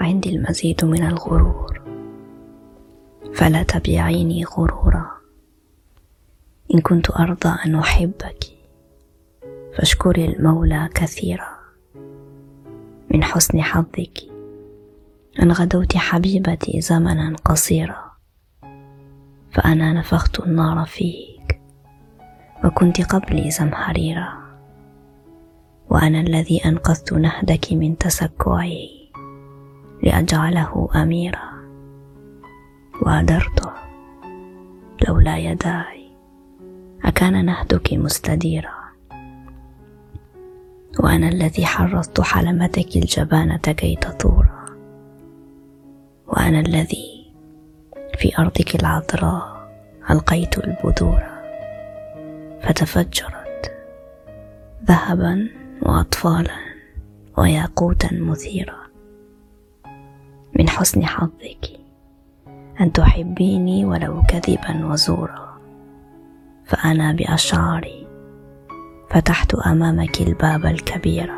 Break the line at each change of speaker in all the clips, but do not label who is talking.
عندي المزيد من الغرور. فلا تبيعيني غرورا. إن كنت أرضى أن أحبك فاشكري المولى كثيرا. من حسن حظك أن غدوت حبيبتي زمنا قصيرا. فأنا نفخت النار فيك وكنت قبلي زمهريرا. وأنا الذي أنقذت نهدك من تسكعي. لأجعله أميرا. وأدرته لولا يداي أكان نهدك مستديرا. وأنا الذي حرصت حلمتك الجبانة كي تثورا وأنا الذي في أرضك العذراء ألقيت البذور فتفجرت ذهبا وأطفالا وياقوتا مثيرا. من حسن حظك. أن تحبيني ولو كذبا وزورا. فأنا بأشعاري. فتحت أمامك الباب الكبير.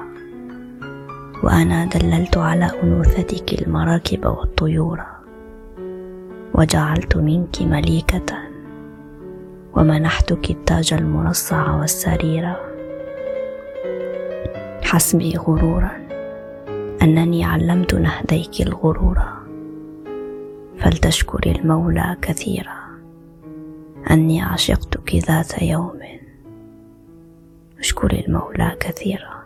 وأنا دللت على أنوثتك المراكب والطيور. وجعلت منك مليكة. ومنحتك التاج المرصع والسرير. حسبي غرورا. أنني علمت نهديك الغرور فلتشكري المولى كثيرا. أني عشقتك ذات يوم. اشكري المولى كثيرا.